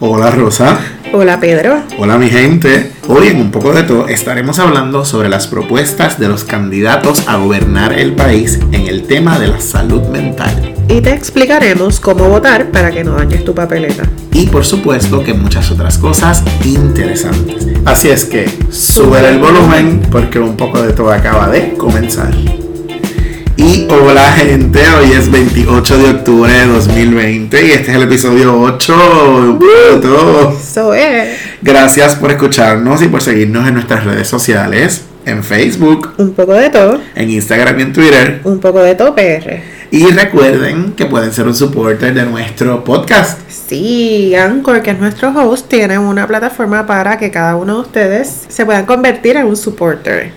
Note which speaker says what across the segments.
Speaker 1: Hola Rosa.
Speaker 2: Hola Pedro.
Speaker 1: Hola mi gente. Hoy en un poco de todo estaremos hablando sobre las propuestas de los candidatos a gobernar el país en el tema de la salud mental.
Speaker 2: Y te explicaremos cómo votar para que no dañes tu papeleta.
Speaker 1: Y por supuesto que muchas otras cosas interesantes. Así es que sube el volumen porque un poco de todo acaba de comenzar. Y hola gente, hoy es 28 de octubre de 2020 y este es el episodio 8 de todo.
Speaker 2: Eso es.
Speaker 1: Gracias por escucharnos y por seguirnos en nuestras redes sociales, en Facebook,
Speaker 2: Un poco de todo.
Speaker 1: en Instagram y en Twitter.
Speaker 2: Un poco de todo PR.
Speaker 1: Y recuerden que pueden ser un supporter de nuestro podcast.
Speaker 2: Sí, Anchor, que es nuestro host, tiene una plataforma para que cada uno de ustedes se puedan convertir en un supporter.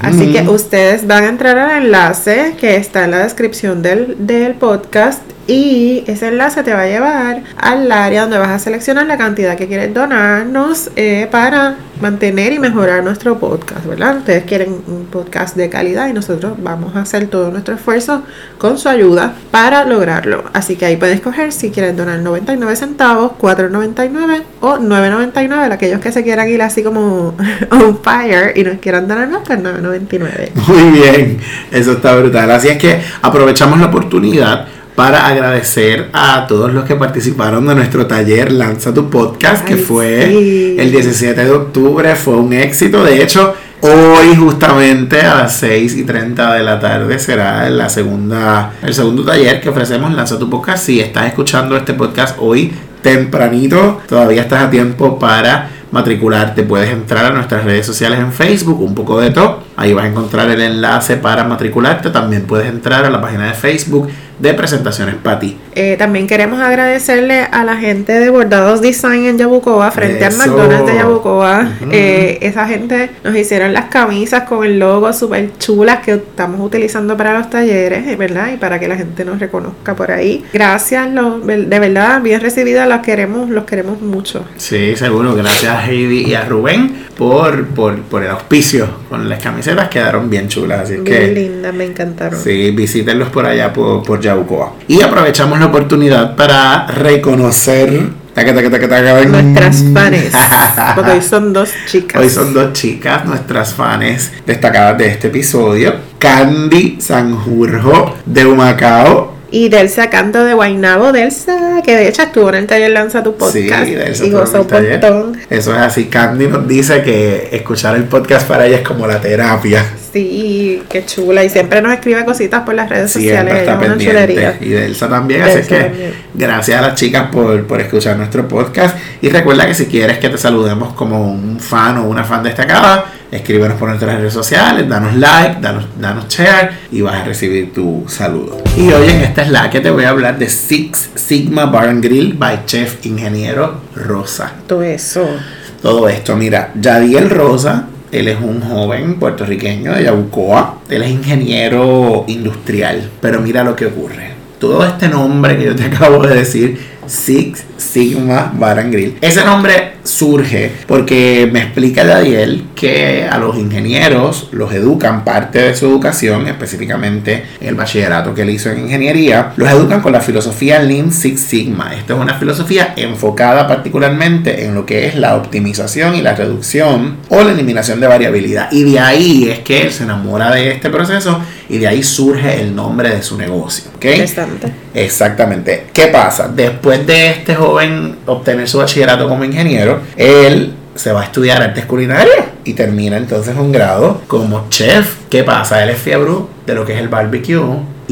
Speaker 2: Así que ustedes van a entrar al enlace que está en la descripción del, del podcast y ese enlace te va a llevar al área donde vas a seleccionar la cantidad que quieres donarnos eh, para mantener y mejorar nuestro podcast, ¿verdad? Ustedes quieren un podcast de calidad y nosotros vamos a hacer todo nuestro esfuerzo con su ayuda para lograrlo. Así que ahí puedes escoger si quieres donar 99 centavos, 4.99 o 9.99. Aquellos que se quieran ir así como on fire y nos quieran donar más, pues 9.99.
Speaker 1: Muy bien, eso está brutal. Así es que aprovechamos la oportunidad para agradecer a todos los que participaron de nuestro taller Lanza tu podcast, que fue
Speaker 2: sí.
Speaker 1: el 17 de octubre, fue un éxito. De hecho, hoy justamente a las 6 y 30 de la tarde será la segunda, el segundo taller que ofrecemos Lanza tu podcast. Si estás escuchando este podcast hoy tempranito, todavía estás a tiempo para matricularte. Puedes entrar a nuestras redes sociales en Facebook, un poco de todo. Ahí vas a encontrar el enlace para matricularte. También puedes entrar a la página de Facebook de Presentaciones Pati.
Speaker 2: Eh, también queremos agradecerle a la gente de Bordados Design en Yabucoa, frente
Speaker 1: Eso.
Speaker 2: al McDonald's de Yabucoa. Eh, esa gente nos hicieron las camisas con el logo súper chulas que estamos utilizando para los talleres, eh, ¿verdad? Y para que la gente nos reconozca por ahí. Gracias, de verdad, bien recibidas, los queremos, los queremos mucho.
Speaker 1: Sí, seguro. Gracias a Heidi y a Rubén por, por, por el auspicio con las camisetas. Quedaron bien chulas. Así
Speaker 2: Bien
Speaker 1: que
Speaker 2: lindas, me encantaron.
Speaker 1: Sí, visítenlos por allá por, por Yabucoa. Y aprovechamos la oportunidad para reconocer taca.
Speaker 2: Nuestras fans, porque hoy son dos chicas.
Speaker 1: Hoy son dos chicas, nuestras fans destacadas de este episodio. Candy Sanjurjo de Humacao.
Speaker 2: Y Delsa Canto de Guaynabo, Delsa, que de hecho estuvo en el taller Lanza tu
Speaker 1: Sí,
Speaker 2: podcast
Speaker 1: eso
Speaker 2: y gozó un montón.
Speaker 1: Eso es así. Candy nos dice que escuchar el podcast para ella es como la terapia.
Speaker 2: Sí, qué chula. Y siempre nos escribe cositas por las redes
Speaker 1: Siempre
Speaker 2: sociales.
Speaker 1: está pendiente.
Speaker 2: chulería.
Speaker 1: Y de Elsa también. Así es que
Speaker 2: también.
Speaker 1: gracias a las chicas por, por escuchar nuestro podcast. Y recuerda que si quieres que te saludemos como un fan o una fan destacada, escríbenos por nuestras redes sociales, danos like, danos, danos share y vas a recibir tu saludo. Y hoy en esta es la que te voy a hablar de Six Sigma Bar and Grill by Chef Ingeniero Rosa.
Speaker 2: Todo eso.
Speaker 1: Todo esto, mira, Yadiel Rosa, él es un joven puertorriqueño de Yabucoa, él es ingeniero industrial, pero mira lo que ocurre. Todo este nombre que yo te acabo de decir, Six Sigma Bar and Grill, ese nombre surge porque me explica Yadiel que a los ingenieros los educan parte de su educación, específicamente el bachillerato que él hizo en ingeniería, los educan con la filosofía Lean Six Sigma. Esta es una filosofía enfocada particularmente en lo que es la optimización y la reducción o la eliminación de variabilidad. Y de ahí es que él se enamora de este proceso y de ahí surge el nombre de su negocio. ¿ok?
Speaker 2: Interesante.
Speaker 1: Exactamente. ¿Qué pasa? Después de este joven obtener su bachillerato como ingeniero, él se va a estudiar artes culinarias y termina entonces un grado como chef. ¿Qué pasa? Él es fiebre de lo que es el barbecue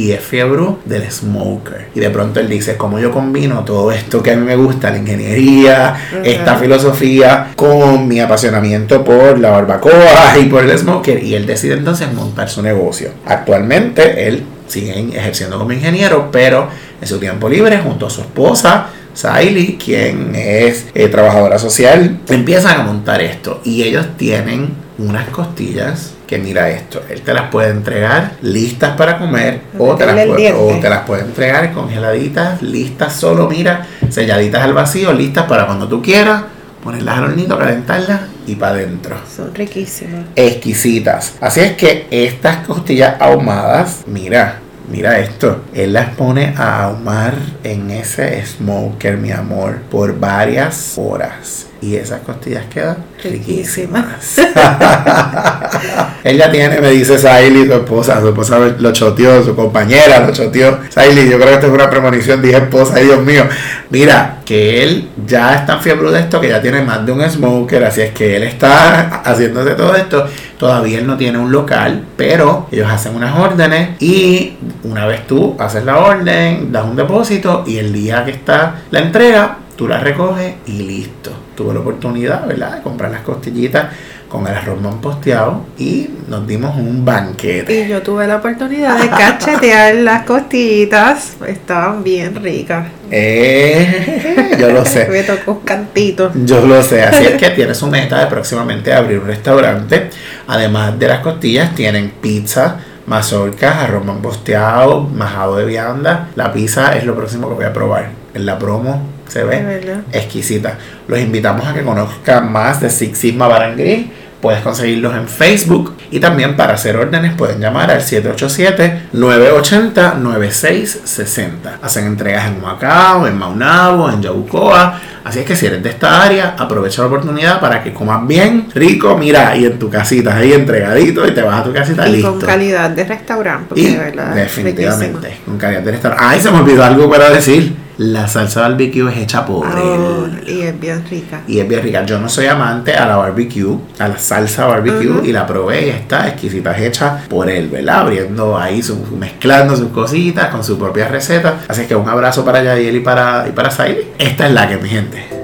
Speaker 1: y es fiebre del smoker. Y de pronto él dice, ¿cómo yo combino todo esto que a mí me gusta, la ingeniería, esta filosofía, con mi apasionamiento por la barbacoa y por el smoker? Y él decide entonces montar su negocio. Actualmente él sigue ejerciendo como ingeniero, pero en su tiempo libre, junto a su esposa, Saily, quien es eh, trabajadora social, empiezan a montar esto. Y ellos tienen unas costillas que mira esto, él te las puede entregar listas para comer o te, las puede, o te las puede entregar congeladitas, listas solo, mira, selladitas al vacío, listas para cuando tú quieras, ponerlas al hornito, calentarlas y para adentro
Speaker 2: Son riquísimas.
Speaker 1: exquisitas. Así es que estas costillas ahumadas, mira, mira esto, él las pone a ahumar en ese smoker, mi amor, por varias horas. Y esas costillas quedan riquísimas. Ella tiene, me dice Saily, su esposa, su esposa lo choteó, su compañera lo choteó. Saily, yo creo que esto es una premonición, dije esposa, ay Dios mío. Mira, que él ya está en fiebre de esto, que ya tiene más de un smoker, así es que él está haciéndose todo esto. Todavía él no tiene un local, pero ellos hacen unas órdenes y una vez tú haces la orden, das un depósito y el día que está la entrega, tú la recoges y listo. Tuve la oportunidad, ¿verdad?, de comprar las costillitas con el arroz posteado y nos dimos un banquete.
Speaker 2: Y yo tuve la oportunidad de cachetear las costillitas, estaban bien ricas.
Speaker 1: Eh, yo lo sé.
Speaker 2: Me tocó un cantito.
Speaker 1: Yo lo sé, así es que tiene su meta de próximamente abrir un restaurante. Además de las costillas, tienen pizza, mazorcas, arroz posteado, majado de vianda. La pizza es lo próximo que voy a probar. En la promo se ve exquisita. Los invitamos a que conozcan más de Six Sigma Barangri. Puedes conseguirlos en Facebook y también para hacer órdenes pueden llamar al 787-980-9660. Hacen entregas en Macao, en Maunabo, en Yabucoa. Así es que si eres de esta área, aprovecha la oportunidad para que comas bien, rico, mira, y en tu casita, ahí entregadito y te vas a tu casita
Speaker 2: y
Speaker 1: listo.
Speaker 2: con calidad de restaurante.
Speaker 1: definitivamente, con calidad de restaurante. Ay, se me olvidó algo para decir la salsa barbecue es hecha por
Speaker 2: oh, él. Y es bien rica.
Speaker 1: Y es bien rica. Yo no soy amante a la barbecue, a la salsa barbecue, y la probé y está exquisita, es hecha por él, ¿verdad? Abriendo ahí, su, mezclando sus cositas con su propia receta. Así que un abrazo para Yadiel y para, y para Esta es la que, mi gente.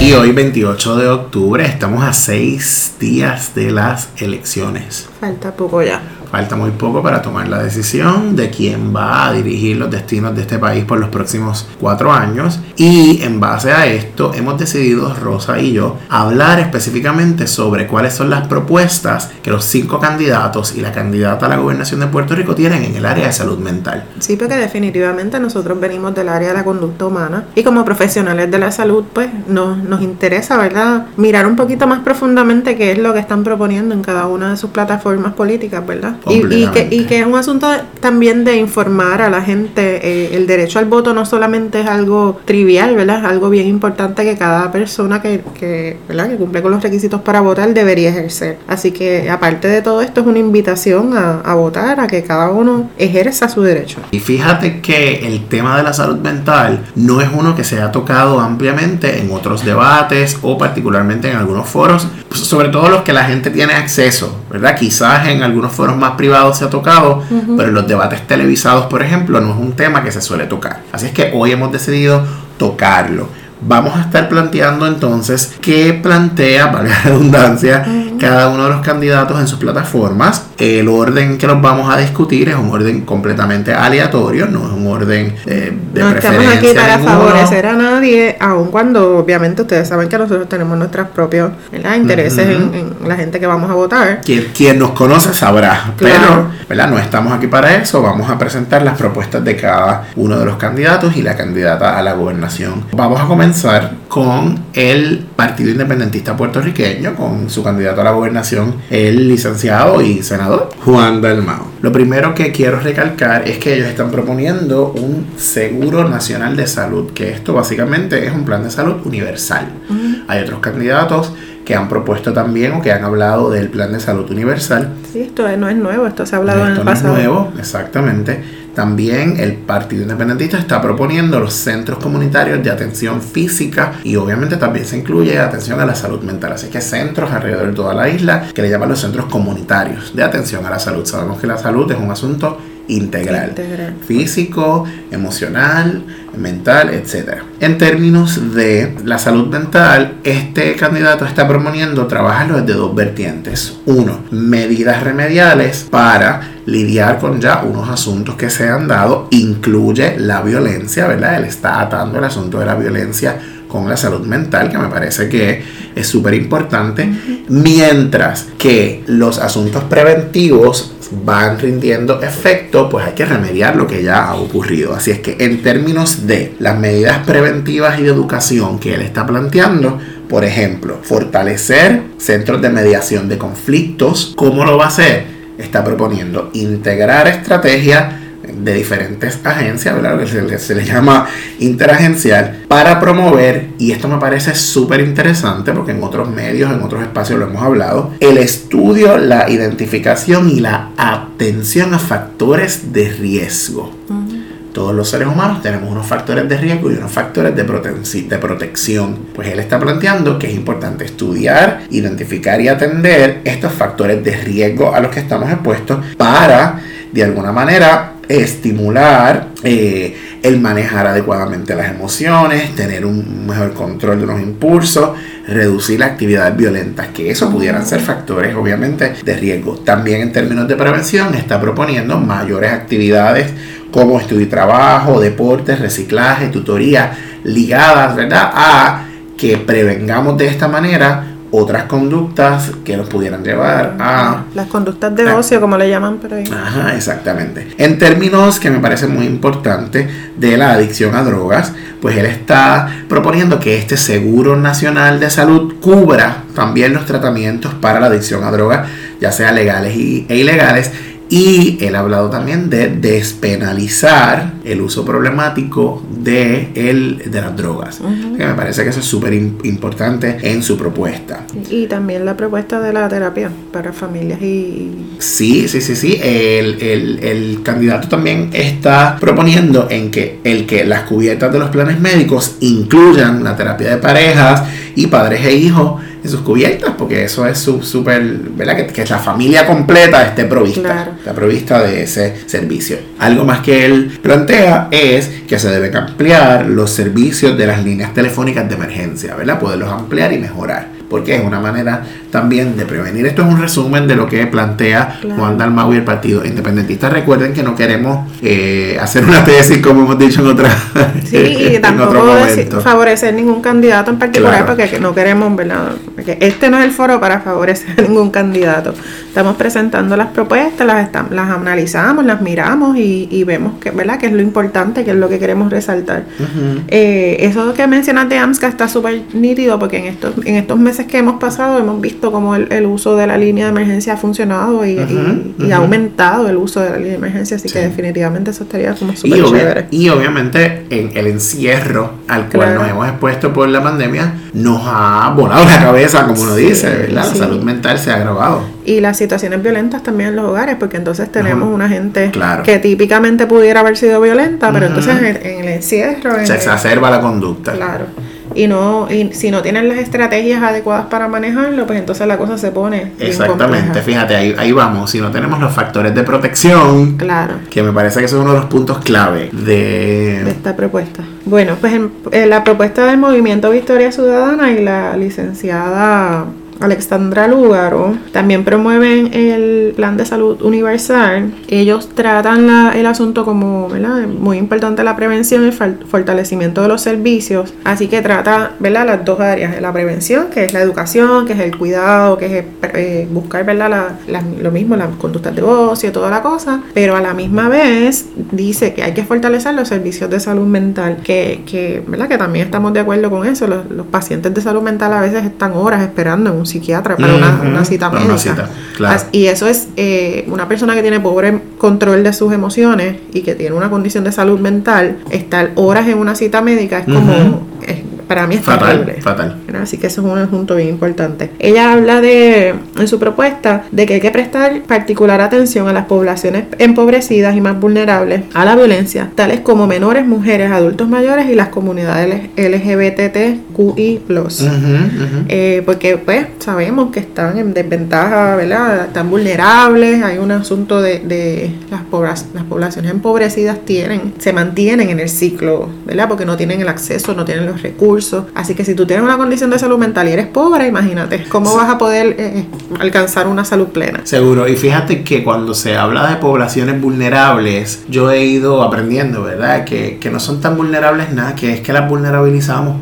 Speaker 1: Y hoy, 28 de octubre, estamos a seis días de las elecciones.
Speaker 2: Falta poco ya.
Speaker 1: Falta muy poco para tomar la decisión de quién va a dirigir los destinos de este país por los próximos cuatro años. Y en base a esto hemos decidido, Rosa y yo, hablar específicamente sobre cuáles son las propuestas que los cinco candidatos y la candidata a la gobernación de Puerto Rico tienen en el área de salud mental.
Speaker 2: Sí, porque definitivamente nosotros venimos del área de la conducta humana y como profesionales de la salud, pues nos, nos interesa, ¿verdad? Mirar un poquito más profundamente qué es lo que están proponiendo en cada una de sus plataformas políticas, ¿verdad? Y, que, y que es un asunto también de informar a la gente. Eh, el derecho al voto no solamente es algo trivial, ¿verdad? Es algo bien importante que cada persona que, que, ¿verdad? que cumple con los requisitos para votar debería ejercer. Así que aparte de todo esto es una invitación a, a votar, a que cada uno ejerza su derecho.
Speaker 1: Y fíjate que el tema de la salud mental no es uno que se ha tocado ampliamente en otros debates o particularmente en algunos foros, sobre todo los que la gente tiene acceso, ¿verdad? Quizás en algunos foros más privado se ha tocado, pero en los debates televisados, por ejemplo, no es un tema que se suele tocar. Así es que hoy hemos decidido tocarlo. Vamos a estar planteando entonces qué plantea, valga la redundancia, cada uno de los candidatos en sus plataformas. El orden que los vamos a discutir es un orden completamente aleatorio, no es un orden eh, de no estamos aquí
Speaker 2: para favorecer a nadie, aun cuando obviamente ustedes saben que nosotros tenemos nuestros propios intereses en, la gente que vamos a votar.
Speaker 1: Quien, quien nos conoce sabrá, pero ¿verdad? no estamos aquí para eso, vamos a presentar las propuestas de cada uno de los candidatos y la candidata a la gobernación. Vamos a comenzar con el Partido Independentista Puertorriqueño, con su candidato a la gobernación, el licenciado y senador Juan Dalmao. Lo primero que quiero recalcar es que ellos están proponiendo un seguro nacional de salud, que esto básicamente es un plan de salud universal. Hay otros candidatos que han propuesto también o que han hablado del plan de salud universal.
Speaker 2: Sí, esto no es nuevo, esto se ha hablado en el pasado.
Speaker 1: No es nuevo, exactamente. También el Partido Independentista está proponiendo los centros comunitarios de atención física y obviamente también se incluye atención a la salud mental. Así que centros alrededor de toda la isla que le llaman los centros comunitarios de atención a la salud. Sabemos que la salud es un asunto integral, físico, emocional, mental, etc. En términos de la salud mental, este candidato está proponiendo trabajarlo desde dos vertientes. Uno, medidas remediales para lidiar con ya unos asuntos que se han dado, incluye la violencia, ¿verdad? Él está atando el asunto de la violencia con la salud mental, que me parece que es súper importante, mientras que los asuntos preventivos van rindiendo efecto, pues hay que remediar lo que ya ha ocurrido. Así es que en términos de las medidas preventivas y de educación que él está planteando, por ejemplo, fortalecer centros de mediación de conflictos, ¿cómo lo va a hacer? Está proponiendo integrar estrategias de diferentes agencias, ¿verdad? que se le, se le llama interagencial, para promover, y esto me parece súper interesante porque en otros medios, en otros espacios lo hemos hablado, el estudio, la identificación y la atención a factores de riesgo. Todos los seres humanos tenemos unos factores de riesgo y unos factores de, de protección. Pues él está planteando que es importante estudiar, identificar y atender estos factores de riesgo a los que estamos expuestos para, de alguna manera, estimular eh, el manejar adecuadamente las emociones, tener un mejor control de los impulsos, reducir las actividades violentas, que eso pudieran ser factores obviamente de riesgo. También en términos de prevención está proponiendo mayores actividades como estudio y trabajo, deportes, reciclaje, tutoría, ligadas, ¿verdad? A que prevengamos de esta manera otras conductas que nos pudieran llevar a...
Speaker 2: Las conductas de ocio, como le llaman por ahí.
Speaker 1: Ajá, exactamente. En términos que me parece muy importante de la adicción a drogas, pues él está proponiendo que este Seguro Nacional de Salud cubra también los tratamientos para la adicción a drogas, ya sea legales e ilegales, y él ha hablado también de despenalizar el uso problemático de, el, de las drogas. que me parece que eso es súper importante en su propuesta.
Speaker 2: Y también la propuesta de la terapia para familias y...
Speaker 1: Sí, sí, sí, sí. El, el, el candidato también está proponiendo en que el que las cubiertas de los planes médicos incluyan la terapia de parejas y padres e hijos en sus cubiertas, porque eso es súper, ¿verdad? Que, que, la familia completa esté provista, está provista de ese servicio. Algo más que él plantea es que se deben ampliar los servicios de las líneas telefónicas de emergencia, ¿verdad? Poderlos ampliar y mejorar porque es una manera también de prevenir. Esto es un resumen de lo que plantea Juan Dalmau y el Partido Independentista. Recuerden que no queremos eh, hacer una tesis, como hemos dicho en otra
Speaker 2: Sí, y tampoco favorecer ningún candidato en particular, porque no queremos, ¿verdad? Porque este no es el foro para favorecer a ningún candidato. Estamos presentando las propuestas, las, las analizamos, las miramos y, vemos que, ¿verdad? que es lo importante, que es lo que queremos resaltar. Eh, eso que mencionas de AMSCA está súper nítido, porque en estos, en estos meses que hemos pasado hemos visto cómo el, uso de la línea de emergencia ha funcionado y, ha aumentado el uso de la línea de emergencia, así que definitivamente eso estaría como súper chévere.
Speaker 1: Y obviamente en el encierro al cual nos hemos expuesto por la pandemia nos ha volado la cabeza, como uno dice, ¿verdad? La salud mental se ha agravado.
Speaker 2: Y las situaciones violentas también en los hogares, porque entonces tenemos una gente que típicamente pudiera haber sido violenta, pero entonces en, el encierro...
Speaker 1: se exacerba la conducta.
Speaker 2: Claro y no y si no tienen las estrategias adecuadas para manejarlo, pues entonces la cosa se pone
Speaker 1: Exactamente, fíjate, ahí, ahí vamos, si no tenemos los factores de protección,
Speaker 2: claro.
Speaker 1: que me parece que es uno de los puntos clave de,
Speaker 2: de esta propuesta. Bueno, pues en la propuesta del Movimiento Victoria Ciudadana y la licenciada Alexandra Lúgaro, también promueven el plan de salud universal. Ellos tratan el asunto como ¿verdad? muy importante la prevención y el fortalecimiento de los servicios. Así que trata ¿verdad? las dos áreas, la prevención, que es la educación, que es el cuidado, que es eh, buscar ¿verdad? lo mismo, las conductas de ocio, toda la cosa, pero a la misma vez dice que hay que fortalecer los servicios de salud mental, que, que, ¿verdad? que también estamos de acuerdo con eso. Los, los pacientes de salud mental a veces están horas esperando en un psiquiatra para una, cita médica. Y eso es eh, una persona que tiene pobre control de sus emociones y que tiene una condición de salud mental, estar horas en una cita médica es como para mí es
Speaker 1: fatal, fatal.
Speaker 2: Así que eso es un punto bien importante. Ella habla de, en su propuesta, de que hay que prestar particular atención a las poblaciones empobrecidas y más vulnerables a la violencia, tales como menores, mujeres, adultos mayores y las comunidades LGBTQI+. Eh, porque pues sabemos que están en desventaja, ¿verdad? Están vulnerables, hay un asunto de, de las, las poblaciones empobrecidas tienen, se mantienen en el ciclo, ¿verdad? Porque no tienen el acceso, no tienen los recursos Así que si tú tienes una condición de salud mental y eres pobre, imagínate, ¿cómo vas a poder eh, alcanzar una salud plena?
Speaker 1: Seguro, y fíjate que cuando se habla de poblaciones vulnerables, yo he ido aprendiendo, ¿verdad? Que, no son tan vulnerables nada, que es que las vulnerabilizamos.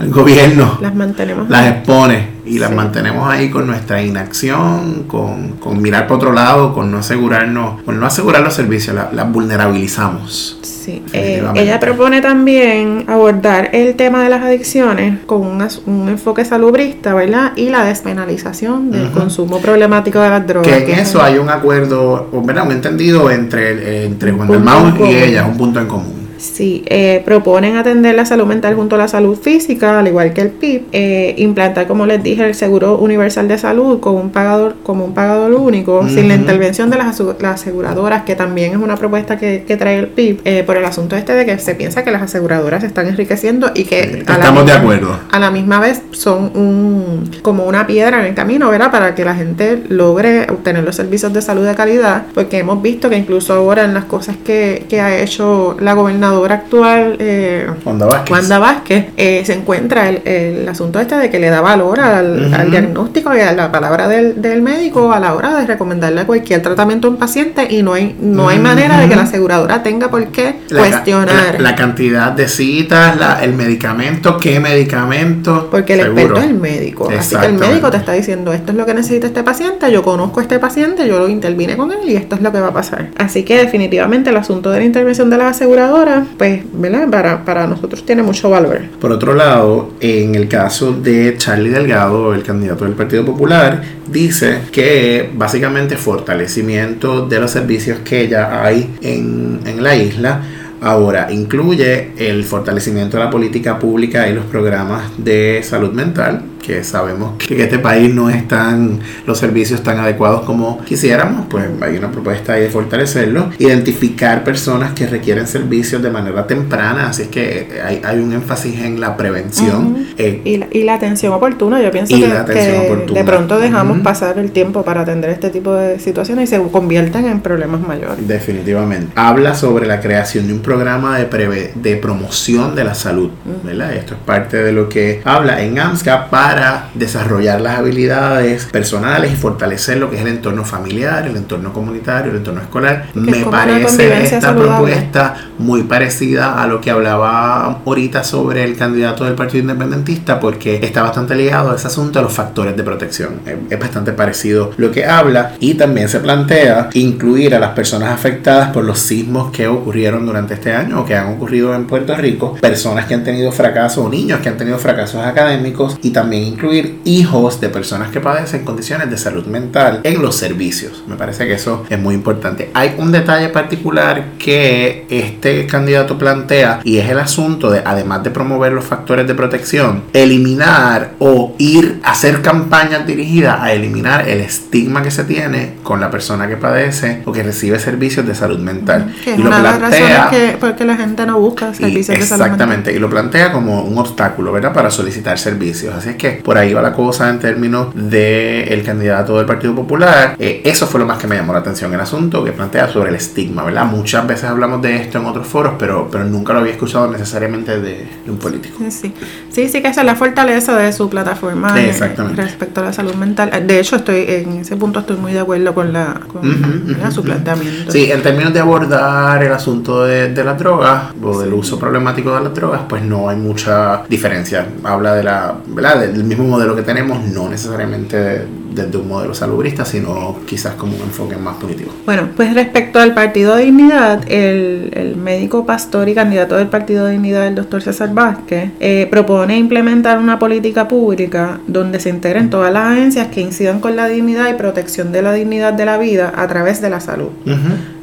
Speaker 1: El gobierno
Speaker 2: las mantenemos.
Speaker 1: Las expone y las mantenemos ahí con nuestra inacción, con, con mirar para otro lado, con no asegurarnos, con no asegurar los servicios, las vulnerabilizamos.
Speaker 2: Sí. Eh, ella propone también abordar el tema de las adicciones con un, enfoque salubrista, ¿verdad? Y la despenalización del consumo problemático de las drogas.
Speaker 1: Que en eso hay un acuerdo, ¿verdad? Un entendido entre, entre Juan del y ella, un punto en común.
Speaker 2: Sí, eh, proponen atender la salud mental junto a la salud física, al igual que el PIB, eh, implantar, como les dije, el seguro universal de salud con un pagador, como un pagador único, sin la intervención de las, aseguradoras, que también es una propuesta que, trae el PIB, eh, por el asunto este de que se piensa que las aseguradoras se están enriqueciendo y que
Speaker 1: estamos de acuerdo.
Speaker 2: A la misma vez son un como una piedra en el camino, ¿verdad? Para que la gente logre obtener los servicios de salud de calidad, porque hemos visto que incluso ahora en las cosas que, que ha hecho la gobernadora actual, eh, Wanda Vázquez, eh, se encuentra el, asunto este de que le da valor al, diagnóstico y a la palabra del, del, médico a la hora de recomendarle cualquier tratamiento a un paciente y no hay, no hay manera de que la aseguradora tenga por qué cuestionar.
Speaker 1: La, cantidad de citas, la, el medicamento, qué medicamento.
Speaker 2: Porque el experto es el médico. Así que el médico te está diciendo esto es lo que necesita este paciente, yo conozco a este paciente, yo lo intervine con él y esto es lo que va a pasar. Así que definitivamente el asunto de la intervención de las aseguradoras pues, ¿verdad? Para, para nosotros tiene mucho valor.
Speaker 1: Por otro lado, en el caso de Charlie Delgado, el candidato del Partido Popular, dice que básicamente fortalecimiento de los servicios que ya hay en, en la isla Ahora, incluye el fortalecimiento de la política pública y los programas de salud mental, que sabemos que en este país no están los servicios tan adecuados como quisiéramos, pues hay una propuesta ahí de fortalecerlo. Identificar personas que requieren servicios de manera temprana, así es que hay, hay un énfasis en la prevención.
Speaker 2: Eh, y, la, y, la, atención oportuna, yo pienso que, de pronto dejamos pasar el tiempo para atender este tipo de situaciones y se convierten en problemas mayores.
Speaker 1: Definitivamente. Habla sobre la creación de un programa de, de promoción de la salud, ¿verdad? Esto es parte de lo que habla en AMSCA para desarrollar las habilidades personales y fortalecer lo que es el entorno familiar, el entorno comunitario, el entorno escolar. Me parece esta propuesta muy parecida a lo que hablaba ahorita sobre el candidato del Partido Independentista porque está bastante ligado a ese asunto de los factores de protección. Es bastante parecido lo que habla y también se plantea incluir a las personas afectadas por los sismos que ocurrieron durante este año o que han ocurrido en Puerto Rico, personas que han tenido fracasos o niños que han tenido fracasos académicos y también incluir hijos de personas que padecen condiciones de salud mental en los servicios. Me parece que eso es muy importante. Hay un detalle particular que este candidato plantea y es el asunto de, además de promover los factores de protección, eliminar o ir a hacer campañas dirigidas a eliminar el estigma que se tiene con la persona que padece o que recibe servicios de salud mental.
Speaker 2: y lo plantea porque la gente no busca servicios de
Speaker 1: salud Exactamente, y lo plantea como un obstáculo, ¿verdad? Para solicitar servicios. Así es que por ahí va la cosa en términos del el candidato del Partido Popular. Eh, eso fue lo más que me llamó la atención, el asunto que plantea sobre el estigma, ¿verdad? Muchas veces hablamos de esto en otros foros, pero, pero nunca lo había escuchado necesariamente de, un político.
Speaker 2: Sí. sí, sí que esa es la fortaleza de su plataforma eh, respecto a la salud mental. De hecho, estoy en ese punto estoy muy de acuerdo con, la, con su planteamiento.
Speaker 1: Sí, en términos de abordar el asunto de, de las drogas o del uso problemático de las drogas, pues no hay mucha diferencia. Habla de la, ¿verdad? Del mismo modelo que tenemos, no necesariamente desde un modelo salubrista, sino quizás como un enfoque más positivo.
Speaker 2: Bueno, pues respecto al Partido de Dignidad, el, el médico pastor y candidato del Partido de Dignidad, el doctor César Vázquez, eh, propone implementar una política pública donde se integren todas las agencias que incidan con la dignidad y protección de la dignidad de la vida a través de la salud.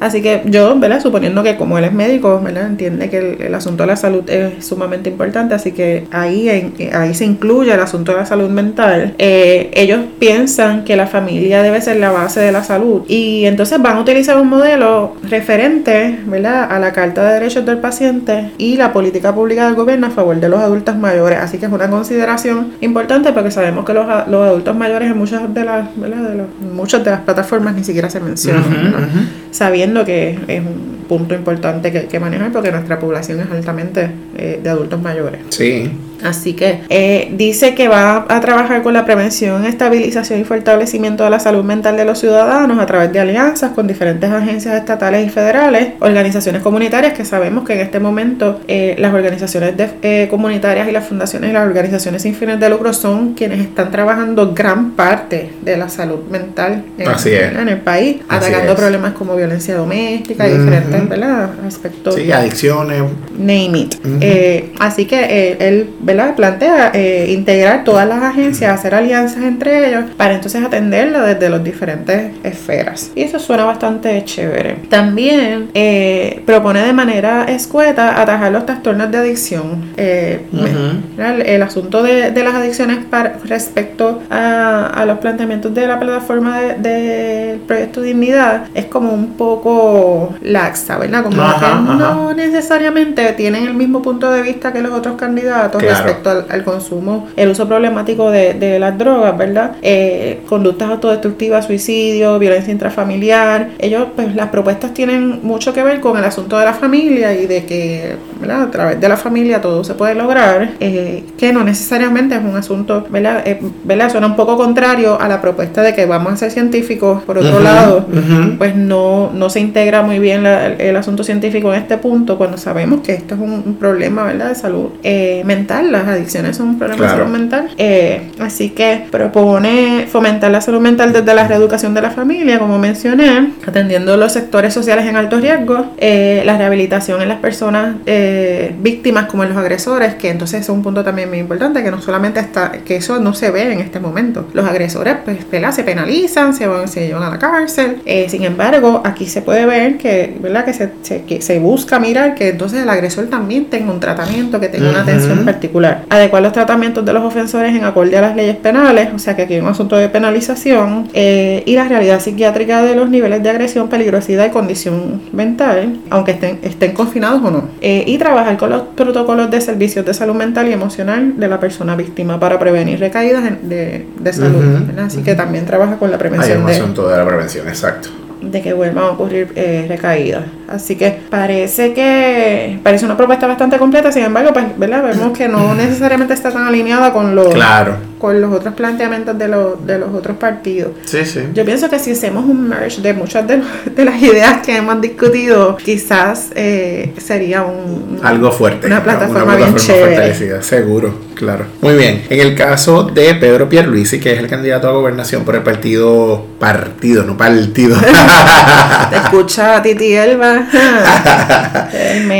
Speaker 2: Así que yo, ¿verdad? suponiendo que como él es médico, ¿verdad? entiende que el, asunto de la salud es sumamente importante, así que ahí, en, ahí se incluye el asunto de la salud mental. Eh, ellos piensan que la familia debe ser la base de la salud y entonces van a utilizar un modelo referente ¿verdad? a la Carta de Derechos del Paciente y la política pública del gobierno a favor de los adultos mayores. Así que es una consideración importante porque sabemos que los, los adultos mayores en muchas de las, ¿verdad? De muchas de las plataformas ni siquiera se mencionan, sabiendo que es un punto importante que, que, manejar porque nuestra población es altamente eh, de adultos mayores.
Speaker 1: Sí.
Speaker 2: Así que eh, dice que va a trabajar con la prevención, estabilización y fortalecimiento de la salud mental de los ciudadanos a través de alianzas con diferentes agencias estatales y federales, organizaciones comunitarias, que sabemos que en este momento eh, las organizaciones eh, comunitarias y las fundaciones y las organizaciones sin fines de lucro son quienes están trabajando gran parte de la salud mental en, el país, atacando problemas como violencia doméstica y diferentes aspectos.
Speaker 1: Sí, adicciones.
Speaker 2: Name it. así que él ¿verdad? plantea eh, integrar todas las agencias, hacer alianzas entre ellos para entonces atenderlo desde las diferentes esferas. Y eso suena bastante chévere. También eh, propone de manera escueta atajar los trastornos de adicción. Eh, el, asunto de, las adicciones respecto a, los planteamientos de la plataforma del de, proyecto Dignidad es como un poco laxa, ¿verdad? Como que no necesariamente tienen el mismo punto de vista que los otros candidatos respecto al, consumo, el uso problemático de, las drogas, ¿verdad? Eh, conductas autodestructivas, suicidio, violencia intrafamiliar. Ellos, pues las propuestas tienen mucho que ver con el asunto de la familia y de que, ¿verdad? A través de la familia todo se puede lograr, eh, que no necesariamente es un asunto, ¿verdad? Eh, ¿verdad? Suena un poco contrario a la propuesta de que vamos a ser científicos, por otro lado, pues no, no se integra muy bien el, asunto científico en este punto cuando sabemos que esto es un, un problema, ¿verdad? De salud mental las adicciones son un problema de salud mental. Eh, así que propone fomentar la salud mental desde la reeducación de la familia, como mencioné, atendiendo los sectores sociales en alto riesgo, eh, la rehabilitación en las personas eh, víctimas como en los agresores, que entonces es un punto también muy importante, que no solamente está, que eso no se ve en este momento. Los agresores pues se penalizan, se, van, se llevan a la cárcel. sin embargo, aquí se puede ver que, ¿verdad? que, se, que se busca mirar que entonces el agresor también tenga un tratamiento, que tenga una atención particular Adecuar los tratamientos de los ofensores en acorde a las leyes penales, o sea que aquí hay un asunto de penalización, eh, y la realidad psiquiátrica de los niveles de agresión, peligrosidad y condición mental, aunque estén, estén confinados o no. Eh, y trabajar con los protocolos de servicios de salud mental y emocional de la persona víctima para prevenir recaídas de, salud. Así que también trabaja con la prevención.
Speaker 1: Hay un asunto de la prevención, exacto
Speaker 2: de que vuelvan a ocurrir eh, recaídas. Así que parece que parece una propuesta bastante completa, sin embargo, pues, ¿verdad? vemos que no necesariamente está tan alineada con los, con los otros planteamientos de los, de los otros partidos.
Speaker 1: Sí, sí.
Speaker 2: Yo pienso que si hacemos un merge de muchas de, las ideas que hemos discutido, quizás eh, sería un,
Speaker 1: algo fuerte.
Speaker 2: Una plataforma, bien chévere.
Speaker 1: Seguro, claro. Muy bien. En el caso de Pedro Pierluisi, que es el candidato a gobernación por el partido partido, no partido.
Speaker 2: Te escucha Titi Elba.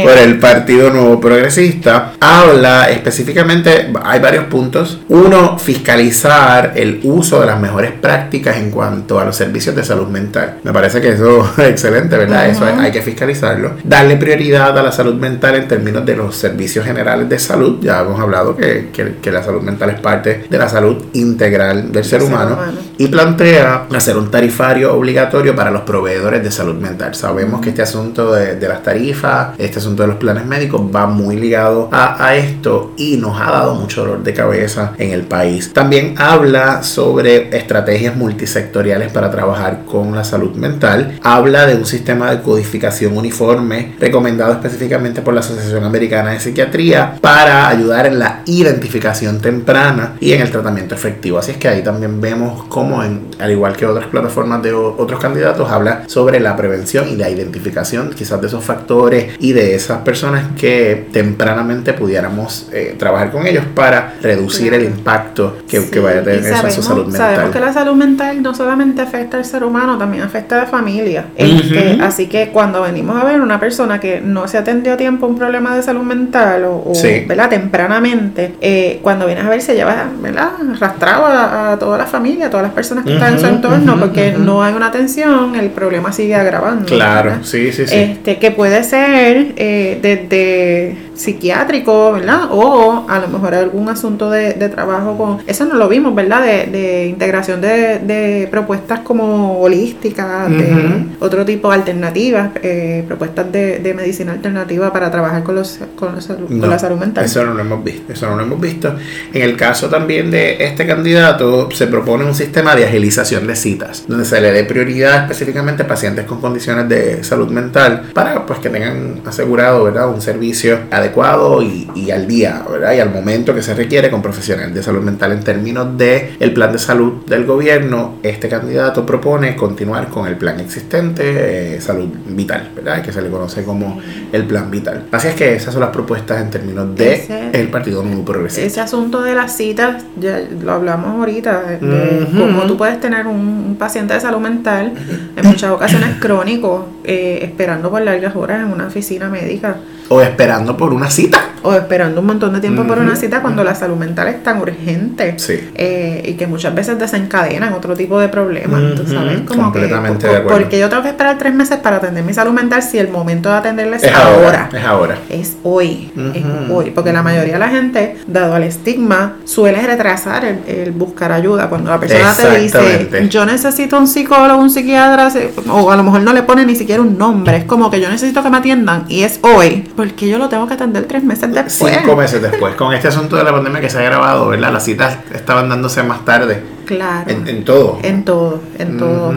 Speaker 1: Por el Partido Nuevo Progresista. Habla específicamente, hay varios puntos. Uno, fiscalizar el uso de las mejores prácticas en cuanto a los servicios de salud mental. Me parece que eso es excelente, ¿verdad? Eso hay, que fiscalizarlo. Darle prioridad a la salud mental en términos de los servicios generales de salud. Ya hemos hablado que, que, la salud mental es parte de la salud integral del ser, humano. Y plantea hacer un tarifario obligatorio para los proveedores de salud mental. Sabemos que este asunto de, las tarifas, este asunto de los planes médicos va muy ligado a, esto y nos ha dado mucho dolor de cabeza en el país. También habla sobre estrategias multisectoriales para trabajar con la salud mental. Habla de un sistema de codificación uniforme recomendado específicamente por la Asociación Americana de Psiquiatría para ayudar en la identificación temprana y en el tratamiento efectivo. Así es que ahí también vemos cómo, al igual que otras plataformas de otros candidatos, habla sobre la prevención y la identificación quizás de esos factores y de esas personas que tempranamente pudiéramos eh, trabajar con ellos para reducir el impacto que, vaya a tener en su salud mental.
Speaker 2: Sabemos que la salud mental no solamente afecta al ser humano, también afecta a la familia. Este, así que cuando venimos a ver una persona que no se atendió a tiempo un problema de salud mental o, ¿verdad? tempranamente, eh, cuando vienes a ver se lleva ¿verdad? arrastrado a, toda la familia, a todas las personas que están en su entorno, porque no hay una atención, el problema sigue agravando.
Speaker 1: Claro, sí, sí,
Speaker 2: Este, que puede ser eh, desde psiquiátrico, ¿verdad? O a lo mejor algún asunto de, trabajo con... Eso no lo vimos, ¿verdad? De, integración de, propuestas como holísticas, de otro tipo de alternativas, eh, propuestas de, medicina alternativa para trabajar con, los, con, la salud mental.
Speaker 1: Eso no lo hemos visto, eso no lo hemos visto. En el caso también de este candidato, se propone un sistema de agilización de citas, donde se le dé prioridad específicamente a pacientes con condiciones de salud mental para pues que tengan asegurado, ¿verdad? Un servicio adecuado adecuado y, y, al día, ¿verdad? Y al momento que se requiere con profesionales de salud mental en términos de el plan de salud del gobierno, este candidato propone continuar con el plan existente, eh, salud vital, ¿verdad? Que se le conoce como el plan vital. Así es que esas son las propuestas en términos de el Partido Nuevo Progresista.
Speaker 2: Ese asunto de las citas, ya lo hablamos ahorita, de cómo tú puedes tener un, paciente de salud mental, en muchas ocasiones crónico, eh, esperando por largas horas en una oficina médica
Speaker 1: o esperando por una cita.
Speaker 2: O esperando un montón de tiempo por una cita cuando la salud mental es tan urgente.
Speaker 1: Sí.
Speaker 2: Eh, y que muchas veces desencadenan otro tipo de problemas. sabes?
Speaker 1: Como Completamente
Speaker 2: que,
Speaker 1: de acuerdo.
Speaker 2: Porque yo tengo que esperar tres meses para atender mi salud mental si el momento de atenderla es,
Speaker 1: ahora, Es ahora.
Speaker 2: Es hoy. Es hoy. Porque la mayoría de la gente, dado al estigma, suele retrasar el, buscar ayuda. Cuando la persona te dice, yo necesito un psicólogo, un psiquiatra, o a lo mejor no le pone ni siquiera un nombre. Es como que yo necesito que me atiendan y es hoy porque yo lo tengo que atender tres meses
Speaker 1: Cinco meses después. Con este asunto de la pandemia que se ha grabado, ¿verdad? Las citas estaban dándose más tarde.
Speaker 2: Claro.
Speaker 1: En, todo.
Speaker 2: En todo, en todo.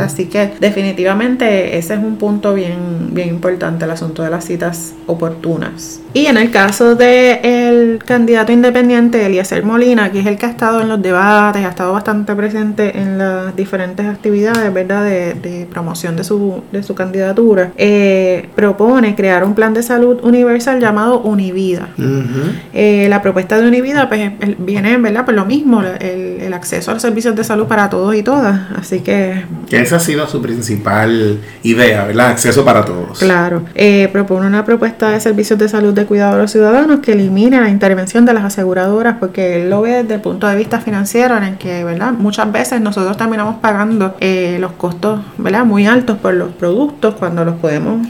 Speaker 2: Así que definitivamente ese es un punto bien, bien importante, el asunto de las citas oportunas. Y en el caso del el candidato independiente, Eliezer Molina, que es el que ha estado en los debates, ha estado bastante presente en las diferentes actividades, ¿verdad?, de, promoción de su, de su candidatura, eh, propone crear un plan de salud universal llamado Univida. Eh, la propuesta de Univida pues, viene, ¿verdad?, por lo mismo, el, el acceso a los servicios de salud para todos y todas. Así que...
Speaker 1: Que esa ha sido su principal idea, ¿verdad? Acceso para todos.
Speaker 2: Claro. Eh, propone una propuesta de servicios de salud de cuidado a los ciudadanos que elimine la intervención de las aseguradoras porque él lo ve desde el punto de vista financiero en el que, ¿verdad? Muchas veces nosotros terminamos pagando eh, los costos, ¿verdad? Muy altos por los productos cuando los podemos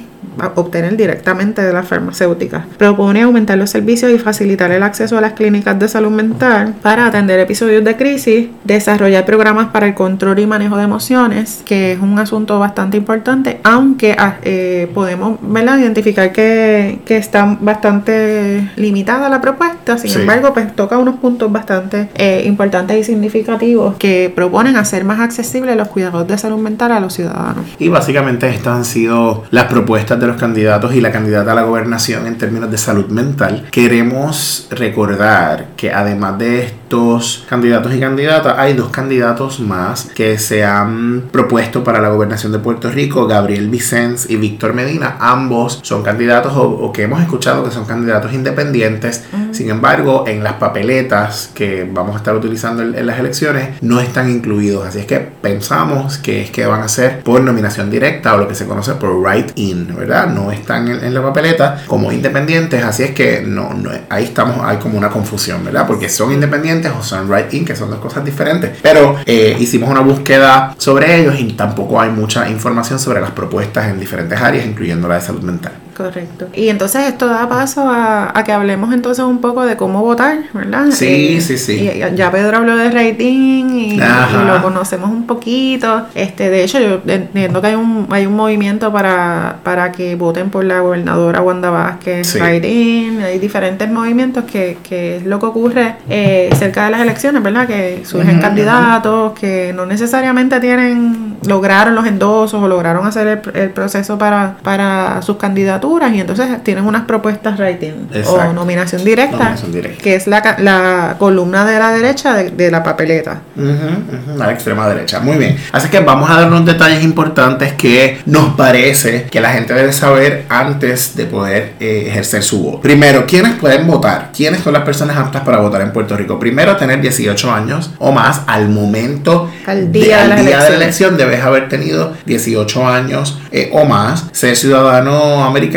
Speaker 2: obtener directamente de las farmacéuticas. Propone aumentar los servicios y facilitar el acceso a las clínicas de salud mental para atender episodios de crisis, desarrollar programas para el control y manejo de emociones, que es un asunto bastante importante, aunque ah, eh, podemos identificar que, que, está bastante limitada la propuesta, sin embargo, pues toca unos puntos bastante eh, importantes y significativos que proponen hacer más accesibles los cuidados de salud mental a los ciudadanos.
Speaker 1: Y básicamente estas han sido las propuestas de los candidatos y la candidata a la gobernación en términos de salud mental, queremos recordar que además de estos candidatos y candidatas, hay dos candidatos más que se han propuesto para la gobernación de Puerto Rico, Gabriel Vicens y Víctor Medina. Ambos son candidatos o, que hemos escuchado que son candidatos independientes. Sin embargo, en las papeletas que vamos a estar utilizando en, las elecciones no están incluidos. Así es que pensamos que es que van a ser por nominación directa o lo que se conoce por write-in, ¿verdad? No están en, la papeleta como independientes, así es que no, no, ahí estamos, hay como una confusión, ¿verdad? Porque son independientes o son write-in, que son dos cosas diferentes. Pero eh, hicimos una búsqueda sobre ellos y tampoco hay mucha información sobre las propuestas en diferentes áreas, incluyendo la de salud mental.
Speaker 2: Correcto. Y entonces esto da paso a, que hablemos entonces un poco de cómo votar, ¿verdad?
Speaker 1: Sí, eh, sí, sí.
Speaker 2: ya Pedro habló de rating y, lo conocemos un poquito. Este, de hecho, yo entiendo que hay un, hay un movimiento para, para que voten por la gobernadora Wanda Vázquez, rating. Hay diferentes movimientos que, que es lo que ocurre eh, cerca de las elecciones, ¿verdad? Que surgen candidatos que no necesariamente tienen, lograron los endosos o lograron hacer el, el proceso para, para sus candidaturas y entonces tienen unas propuestas rating o nominación directa, que es la, la, columna de la derecha de, la papeleta.
Speaker 1: a la extrema derecha. Muy bien. Así que vamos a dar unos detalles importantes que nos parece que la gente debe saber antes de poder eh, ejercer su voto. Primero, ¿quiénes pueden votar? ¿Quiénes son las personas aptas para votar en Puerto Rico? Primero, tener 18 años o más al momento
Speaker 2: al día, de, la,
Speaker 1: día de la elección. Debes haber tenido 18 años eh, o más, ser ciudadano americano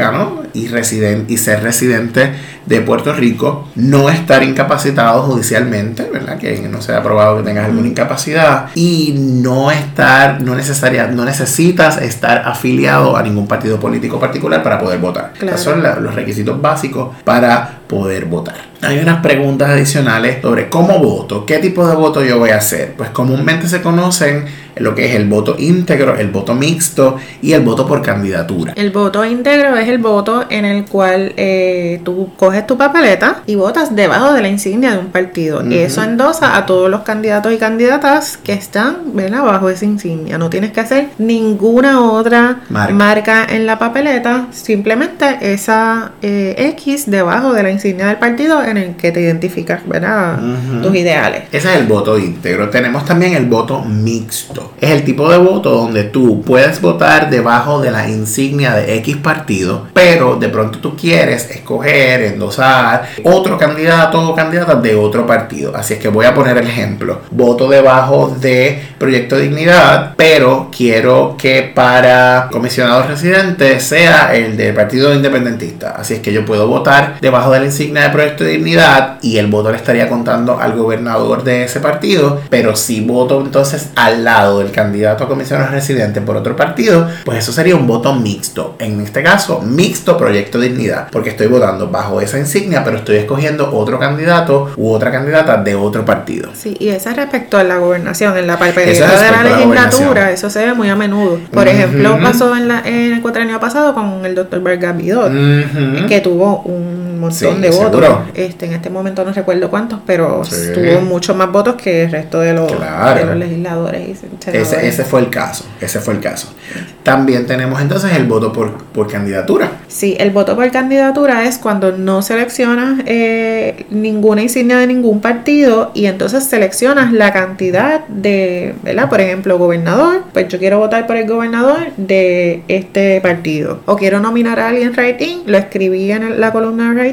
Speaker 1: y, residente, y ser residente de Puerto Rico, no estar incapacitado judicialmente, ¿verdad? Que no se ha probado que tengas alguna incapacidad y no estar, no necesaria, no necesitas estar afiliado a ningún partido político particular para poder votar. Esos son los requisitos básicos para poder votar. Hay unas preguntas adicionales sobre cómo voto, qué tipo de voto yo voy a hacer. Pues comúnmente se conocen lo que es el voto íntegro, el voto mixto y el voto por candidatura.
Speaker 2: El voto íntegro es el voto en el cual eh, tú coges tu papeleta y votas debajo de la insignia de un partido. Y eso endosa a todos los candidatos y candidatas que están ¿verdad? bajo esa insignia. No tienes que hacer ninguna otra marca, en la papeleta, simplemente esa eh, X debajo de la insignia del partido en el que te identificas ¿verdad? tus ideales.
Speaker 1: Ese es el voto íntegro. Tenemos también el voto mixto. Es el tipo de voto donde tú puedes votar debajo de la insignia de X partido, pero de pronto tú quieres escoger, endosar otro candidato o candidata de otro partido. Así es que voy a poner el ejemplo. Voto debajo de Proyecto Dignidad, pero quiero que para comisionado residente sea el del Partido Independentista. Así es que yo puedo votar debajo de la insignia de Proyecto Dignidad y el voto le estaría contando al gobernador de ese partido, pero si voto entonces al lado del candidato a comisionado residente por otro partido, pues eso sería un voto mixto. En este caso, mixto Proyecto Dignidad, porque estoy votando bajo esa insignia, pero estoy escogiendo otro candidato u otra candidata de otro partido.
Speaker 2: Sí, y eso respecto a la gobernación, en la papeleta de la legislatura, eso se ve muy a menudo. Por ejemplo, pasó en, la, en el cuatrenio pasado con el doctor Vargas Vidot, que tuvo un montón de votos. Este, en este momento no recuerdo cuántos, pero tuvo muchos más votos que el resto de los, de los legisladores. Y
Speaker 1: ese, ese, fue el caso, ese fue el caso. También tenemos entonces el voto por, por candidatura.
Speaker 2: Sí, el voto por candidatura es cuando no seleccionas eh, ninguna insignia de ningún partido y entonces seleccionas la cantidad de, ¿verdad? Por ejemplo, gobernador, pues yo quiero votar por el gobernador de este partido. O quiero nominar a alguien writing, lo escribí en la columna de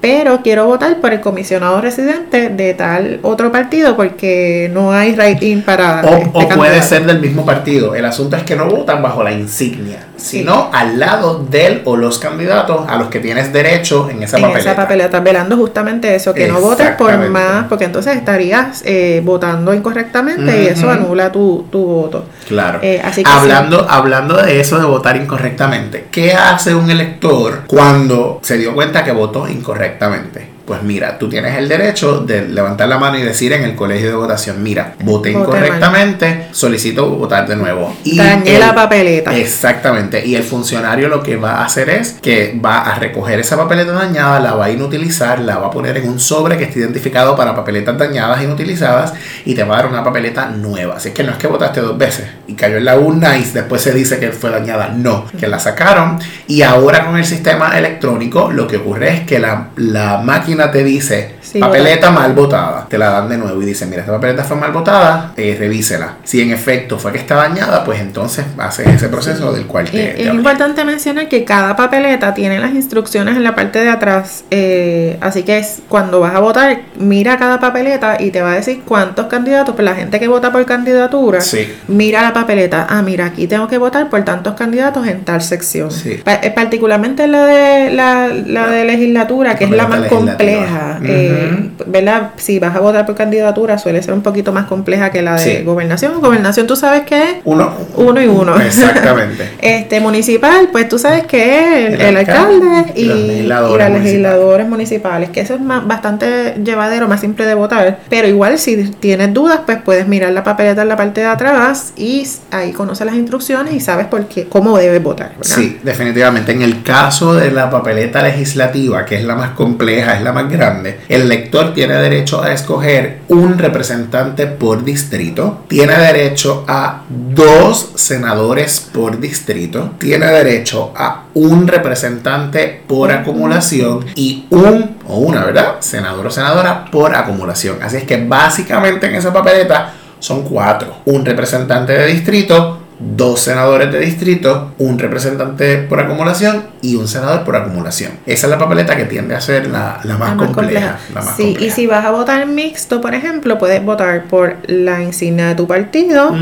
Speaker 2: pero quiero votar por el comisionado residente de tal otro partido porque no hay writing para
Speaker 1: o, este puede ser del mismo partido. El asunto es que no votan bajo la insignia, sino al lado del o los candidatos a los que tienes derecho en esa
Speaker 2: en papeleta. esa papeleta, velando justamente eso, que no votes por más, porque entonces estarías eh, votando incorrectamente y eso anula tu, voto.
Speaker 1: Claro. Eh, hablando, hablando de eso de votar incorrectamente, ¿qué hace un elector cuando se dio cuenta que votó incorrectamente? Pues mira, tú tienes el derecho de levantar la mano y decir en el colegio de votación, mira, voté incorrectamente, solicito votar de nuevo.
Speaker 2: Y Dañé la papeleta.
Speaker 1: Exactamente. Y el funcionario lo que va a hacer es que va a recoger esa papeleta dañada, la va a inutilizar, la va a poner en un sobre que esté identificado para papeletas dañadas e inutilizadas y te va a dar una papeleta nueva. Así que no es que votaste dos veces y cayó en la urna y después se dice que fue dañada. No, que la sacaron y ahora con el sistema electrónico lo que ocurre es que la, la máquina te dice papeleta mal votada, te la dan de nuevo y dicen, mira, esta papeleta fue mal votada, eh, revísela. Si en efecto fue que está dañada, pues entonces haces ese proceso del cual
Speaker 2: te... Es, importante mencionar que cada papeleta tiene las instrucciones en la parte de atrás, eh, así que es, cuando vas a votar, mira cada papeleta y te va a decir cuántos candidatos, pues la gente que vota por candidatura, mira la papeleta, ah, mira, aquí tengo que votar por tantos candidatos en tal sección. Eh, particularmente la de la, de legislatura, que es la más completa eh, ¿verdad? Si vas a votar por candidatura, suele ser un poquito más compleja que la de gobernación. Gobernación, tú sabes que es
Speaker 1: uno,
Speaker 2: uno y uno.
Speaker 1: Exactamente.
Speaker 2: este municipal, pues tú sabes que es el, alcalde, y, y, los legisladores, municipales. que eso es más, bastante llevadero, más simple de votar. Pero igual, si tienes dudas, pues puedes mirar la papeleta en la parte de atrás y ahí conoces las instrucciones y sabes por qué, cómo debes votar.
Speaker 1: Sí, definitivamente. En el caso de la papeleta legislativa, que es la más compleja, es la más grande, el elector tiene derecho a escoger un representante por distrito, tiene derecho a dos senadores por distrito, tiene derecho a un representante por acumulación y un o una, ¿verdad? Senador o senadora por acumulación. Así es que básicamente en esa papeleta son cuatro. Un representante de distrito, dos senadores de distrito, un representante por acumulación y un senador por acumulación. Esa es la papeleta que tiende a ser la, más, compleja,
Speaker 2: sí, y si vas a votar mixto, por ejemplo, puedes votar por la insignia de tu partido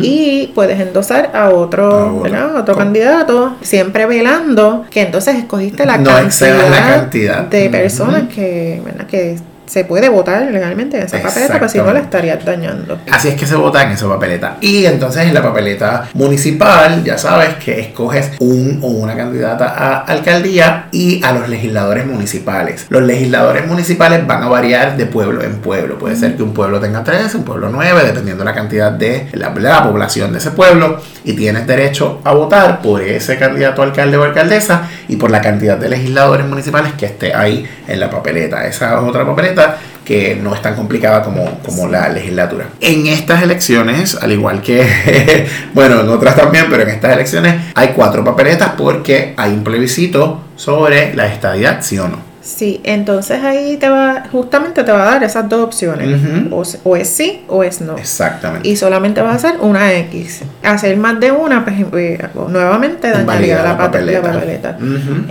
Speaker 2: y puedes endosar a otro, otro. Candidato, siempre velando que entonces escogiste la, cantidad, de personas que, que se puede votar legalmente en esa papeleta, pero si no la estarías dañando.
Speaker 1: Así es que se vota en esa papeleta. Y entonces en la papeleta municipal, ya sabes que escoges un o una candidata a alcaldía y a los legisladores municipales. Los legisladores municipales van a variar de pueblo en pueblo. Puede ser que un pueblo tenga tres, un pueblo nueve, dependiendo de la cantidad de la, la población de ese pueblo. Y tienes derecho a votar por ese candidato a alcalde o alcaldesa y por la cantidad de legisladores municipales que esté ahí en la papeleta. Esa es otra papeleta que no es tan complicada como, como la legislatura. En estas elecciones, al igual que, bueno, en otras también, pero en estas elecciones hay cuatro papeletas porque hay un plebiscito sobre la estadidad, sí o no.
Speaker 2: Sí, entonces ahí te va, justamente te va a dar esas dos opciones. o, es sí o es no.
Speaker 1: Exactamente.
Speaker 2: Y solamente va a hacer una X. Hacer más de una, pues eh, nuevamente dañaría la, la, papeleta.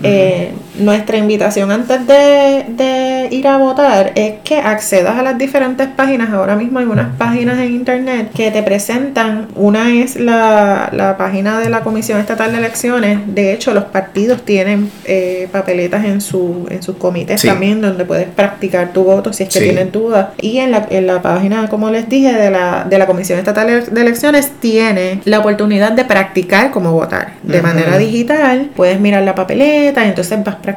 Speaker 2: Eh, nuestra invitación antes de, ir a votar es que accedas a las diferentes páginas. Ahora mismo hay unas páginas en internet que te presentan. Una es la, la página de la Comisión Estatal de Elecciones. De hecho, los partidos tienen eh, papeletas en, su, en sus comités también donde puedes practicar tu voto si es que tienes dudas. Y en la, en la página, como les dije, de la, de la Comisión Estatal de Elecciones tiene la oportunidad de practicar cómo votar. De manera digital, puedes mirar la papeleta entonces vas practicando,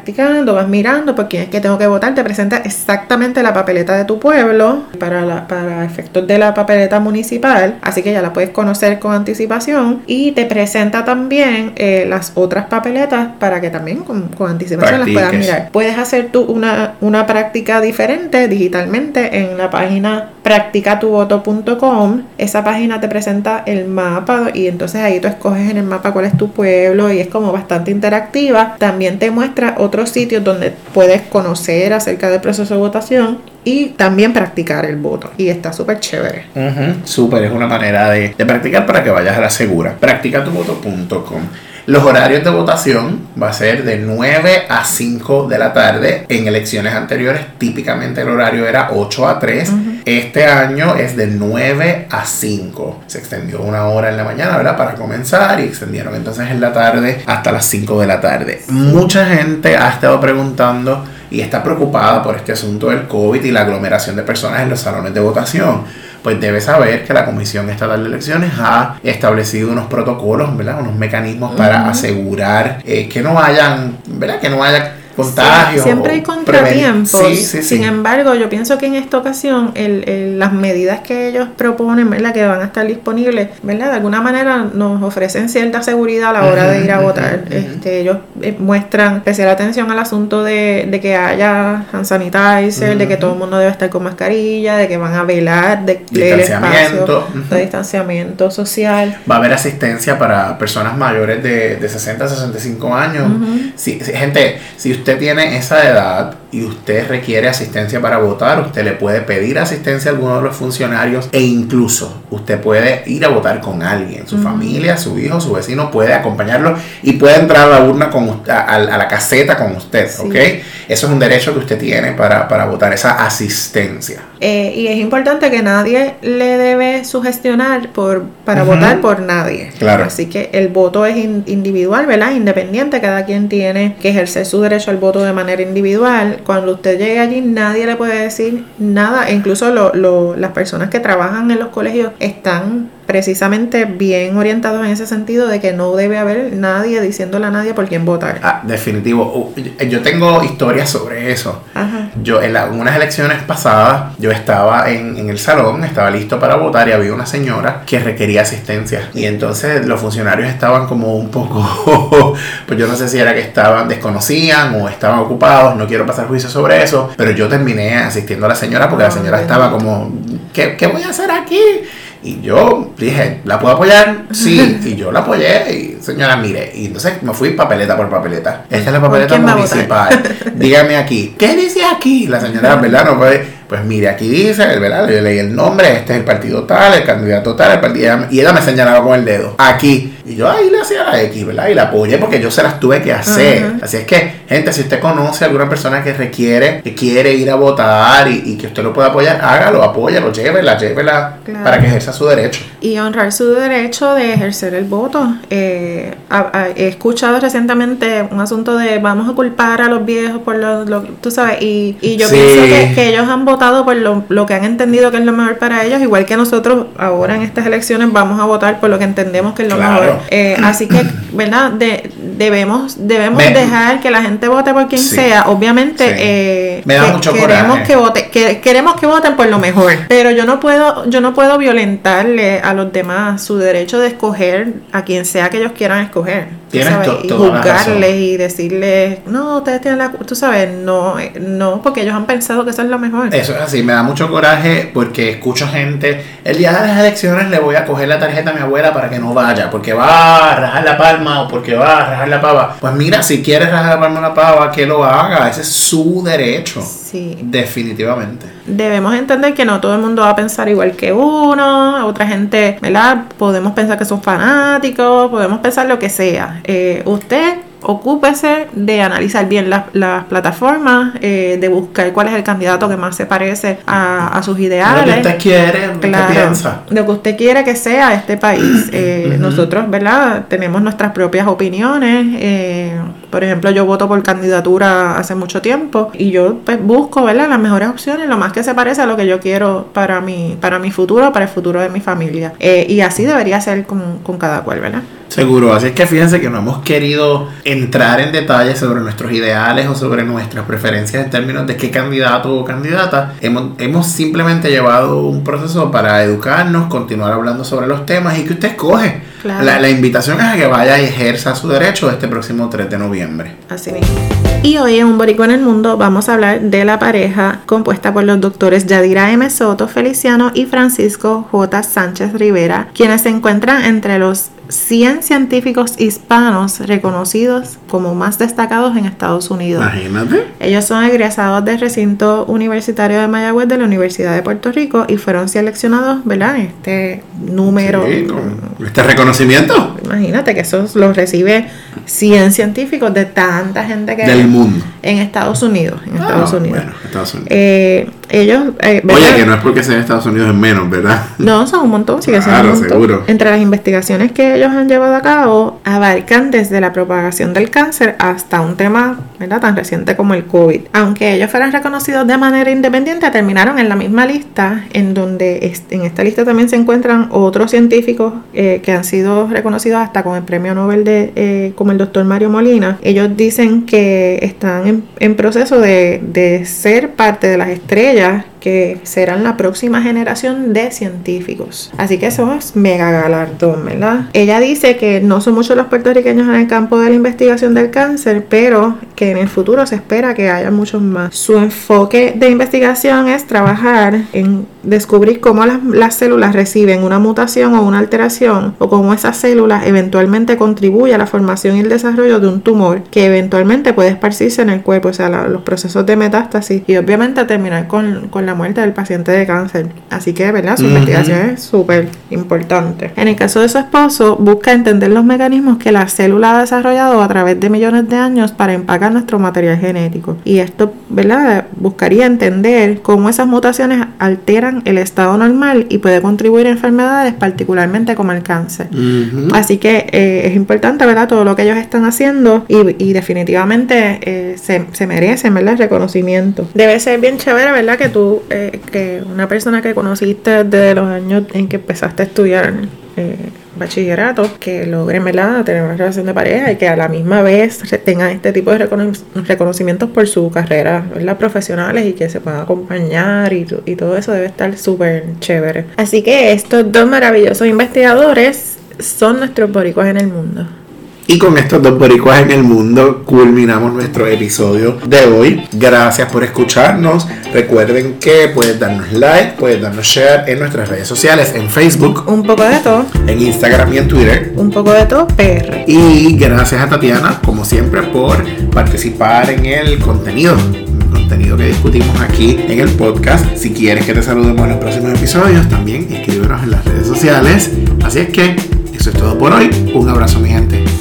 Speaker 2: vas mirando por quién es que tengo que votar. Te presenta exactamente la papeleta de tu pueblo para, la, para efectos de la papeleta municipal. Así que ya la puedes conocer con anticipación. Y te presenta también eh, las otras papeletas para que también con, con anticipación las puedas mirar. Puedes hacer hacer tú una, una práctica diferente digitalmente en la página practicatuvoto.com. Esa página te presenta el mapa y entonces ahí tú escoges en el mapa cuál es tu pueblo y es como bastante interactiva. También te muestra otros sitios donde puedes conocer acerca del proceso de votación y también practicar el voto. Y está súper chévere.
Speaker 1: súper, es una manera de, de, practicar para que vayas a la segura. Practicatuvoto.com. Los horarios de votación va a ser de 9 a 5 de la tarde. En elecciones anteriores típicamente el horario era 8 a 3. Este año es de 9 a 5. Se extendió una hora en la mañana, ¿verdad? Para comenzar y extendieron entonces en la tarde hasta las 5 de la tarde. Mucha gente ha estado preguntando y está preocupada por este asunto del COVID y la aglomeración de personas en los salones de votación pues debe saber que la Comisión Estatal de Elecciones ha establecido unos protocolos, ¿verdad? Unos mecanismos para asegurar eh, que no hayan, ¿verdad? Que no haya contagios.
Speaker 2: siempre hay contratiempos. Sin embargo, yo pienso que en esta ocasión el, las medidas que ellos proponen, ¿verdad? que van a estar disponibles, ¿verdad? de alguna manera nos ofrecen cierta seguridad a la hora de ir a votar. este, ellos eh, muestran especial atención al asunto de, de que haya hand sanitizer, de que todo el mundo debe estar con mascarilla, de que van a velar de,
Speaker 1: distanciamiento.
Speaker 2: de distanciamiento social.
Speaker 1: Va a haber asistencia para personas mayores de, de 60 a 65 años. si, gente, si usted usted tiene esa edad y usted requiere asistencia para votar, usted le puede pedir asistencia a alguno de los funcionarios e incluso usted puede ir a votar con alguien, su familia, su hijo, su vecino puede acompañarlo y puede entrar a la urna con a, la caseta con usted, ¿ok? Eso es un derecho que usted tiene para, votar, esa asistencia.
Speaker 2: Eh, y es importante que nadie le debe sugestionar por, para votar por nadie.
Speaker 1: Claro.
Speaker 2: Así que el voto es individual, ¿verdad? Independiente, cada quien tiene que ejercer su derecho al voto de manera individual. Cuando usted llegue allí, nadie le puede decir nada. E incluso las personas que trabajan en los colegios están precisamente bien orientados en ese sentido de que no debe haber nadie diciéndole a nadie por quién votar.
Speaker 1: Ah, definitivo. Yo tengo historias sobre eso. Yo en, unas elecciones pasadas, yo estaba en, en, el salón, estaba listo para votar y había una señora que requería asistencia. Y entonces los funcionarios estaban como un poco, pues yo no sé si era que estaban, desconocían o estaban ocupados, no quiero pasar juicio sobre eso, pero yo terminé asistiendo a la señora porque la ah, señora estaba como, ¿qué, ¿qué voy a hacer aquí? Y yo dije, ¿la puedo apoyar? Sí. Y yo la apoyé. Y señora, mire. Y entonces me fui papeleta por papeleta. Esta es la papeleta municipal. Dígame aquí. ¿Qué dice aquí? La señora, ¿verdad? No puede pues mire, aquí dice, ¿verdad? Yo leí el nombre, este es el partido tal, el candidato tal, el partido... Y ella me señalaba con el dedo, aquí. Y yo ahí le hacía la X, ¿verdad? Y la apoyé porque yo se las tuve que hacer. Así es que, gente, si usted conoce a alguna persona que requiere, que quiere ir a votar y, que usted lo pueda apoyar, hágalo, apóyalo, llévela, llévela para que ejerza su derecho.
Speaker 2: Y honrar su derecho de ejercer el voto. Eh, he escuchado recientemente un asunto de vamos a culpar a los viejos por lo, tú sabes, y, yo pienso que, ellos han votado por lo, que han entendido que es lo mejor para ellos, igual que nosotros ahora en estas elecciones vamos a votar por lo que entendemos que es lo mejor. Eh, así que, ¿verdad? De, debemos debemos dejar que la gente vote por quien sea. Obviamente, eh, queremos que vote, que, queremos que voten por lo mejor, pero yo no puedo yo no puedo violentarle a los demás su derecho de escoger a quien sea que ellos quieran escoger y juzgarles y decirles, no, ustedes tienen la tú sabes, no, no, porque ellos han pensado que eso es lo mejor.
Speaker 1: Eso es así, me da mucho coraje porque escucho gente, el día de las elecciones le voy a coger la tarjeta a mi abuela para que no vaya, porque va a rajar la palma o porque va a rajar la pava. Pues mira, si quieres rajar la palma o la pava, que lo haga, ese es su derecho. Sí. Definitivamente.
Speaker 2: Debemos entender que no todo el mundo va a pensar igual que uno, otra gente, ¿verdad? Podemos pensar que son fanáticos, podemos pensar lo que sea. Eh, usted ocúpese de analizar bien las, plataformas, eh, de buscar cuál es el candidato que más se parece a, sus ideales.
Speaker 1: Lo que usted quiere, lo que piensa.
Speaker 2: Lo que usted quiere que sea este país. Eh, nosotros, ¿verdad? Tenemos nuestras propias opiniones. Eh, por ejemplo, yo voto por candidatura hace mucho tiempo y yo pues, busco, ¿verdad? Las mejores opciones, lo más que se parece a lo que yo quiero para mi, para mi futuro, para el futuro de mi familia. y así debería ser con, con cada cual, ¿verdad?
Speaker 1: Seguro, así es que fíjense que no hemos querido entrar en detalles sobre nuestros ideales o sobre nuestras preferencias en términos de qué candidato o candidata. Hemos, hemos simplemente llevado un proceso para educarnos, continuar hablando sobre los temas y que usted escoge. La, la, invitación es a que vaya y ejerza su derecho este próximo 3 de noviembre.
Speaker 2: Así mismo. Y hoy en Un Boricua en el Mundo vamos a hablar de la pareja compuesta por los doctores Yadira M. Soto Feliciano y Francisco J. Sánchez Rivera, quienes se encuentran entre los 100 científicos hispanos reconocidos como más destacados en Estados Unidos.
Speaker 1: Imagínate.
Speaker 2: Ellos son egresados del recinto universitario de Mayagüez de la Universidad de Puerto Rico y fueron seleccionados, ¿verdad? Este número.
Speaker 1: este reconocimiento.
Speaker 2: Imagínate que eso lo recibe 100 científicos de tanta gente que
Speaker 1: del mundo.
Speaker 2: en Estados Unidos en
Speaker 1: ah,
Speaker 2: Estados Unidos.
Speaker 1: Bueno Estados Unidos.
Speaker 2: Eh, ellos
Speaker 1: eh, oye que no es porque sea en Estados Unidos es menos verdad
Speaker 2: no son un montón sigue siendo un montón. seguro. Entre las investigaciones que ellos han llevado a cabo abarcan desde la propagación del cáncer hasta un tema verdad tan reciente como el covid. Aunque ellos fueran reconocidos de manera independiente terminaron en la misma lista en donde en esta lista también se encuentran otros científicos eh, que han sido reconocidos hasta con el premio Nobel de como el doctor Mario Molina, ellos dicen que están en, proceso de, de ser parte de las estrellas yeah. Que serán la próxima generación de científicos. Así que eso es mega galardón, ¿verdad? Ella dice que no son muchos los puertorriqueños en el campo de la investigación del cáncer, pero que en el futuro se espera que haya muchos más. Su enfoque de investigación es trabajar en descubrir cómo las, las células reciben una mutación o una alteración o cómo esas células eventualmente contribuyen a la formación y el desarrollo de un tumor que eventualmente puede esparcirse en el cuerpo, o sea, los procesos de metástasis y obviamente terminar con, con la muerte del paciente de cáncer. Así que, ¿verdad? Su investigación es súper importante. En el caso de su esposo, busca entender los mecanismos que la célula ha desarrollado a través de millones de años para empacar nuestro material genético. Y esto, ¿verdad? Buscaría entender cómo esas mutaciones alteran el estado normal y puede contribuir a enfermedades, particularmente como el cáncer. Así que eh, es importante, ¿verdad? Todo lo que ellos están haciendo y, definitivamente eh, se, se merecen, ¿verdad? El reconocimiento. Debe ser bien chévere, ¿verdad? Que tú eh, que una persona que conociste desde los años en que empezaste a estudiar eh, bachillerato, que logren tener una relación de pareja y que a la misma vez tengan este tipo de reconocimientos por su carrera ¿verdad? profesionales y que se puedan acompañar y, y todo eso debe estar súper chévere. Así que estos dos maravillosos investigadores son nuestros boricuas en el mundo.
Speaker 1: Y con estos dos boricuas en el mundo culminamos nuestro episodio de hoy. Gracias por escucharnos. Recuerden que puedes darnos like, puedes darnos share en nuestras redes sociales, en Facebook.
Speaker 2: Un poco de todo.
Speaker 1: En Instagram y en Twitter.
Speaker 2: Un poco de todo, PR.
Speaker 1: Y gracias a Tatiana, como siempre, por participar en el contenido contenido que discutimos aquí en el podcast. Si quieres que te saludemos en los próximos episodios, también escríbenos en las redes sociales. Así es que eso es todo por hoy. Un abrazo, mi gente.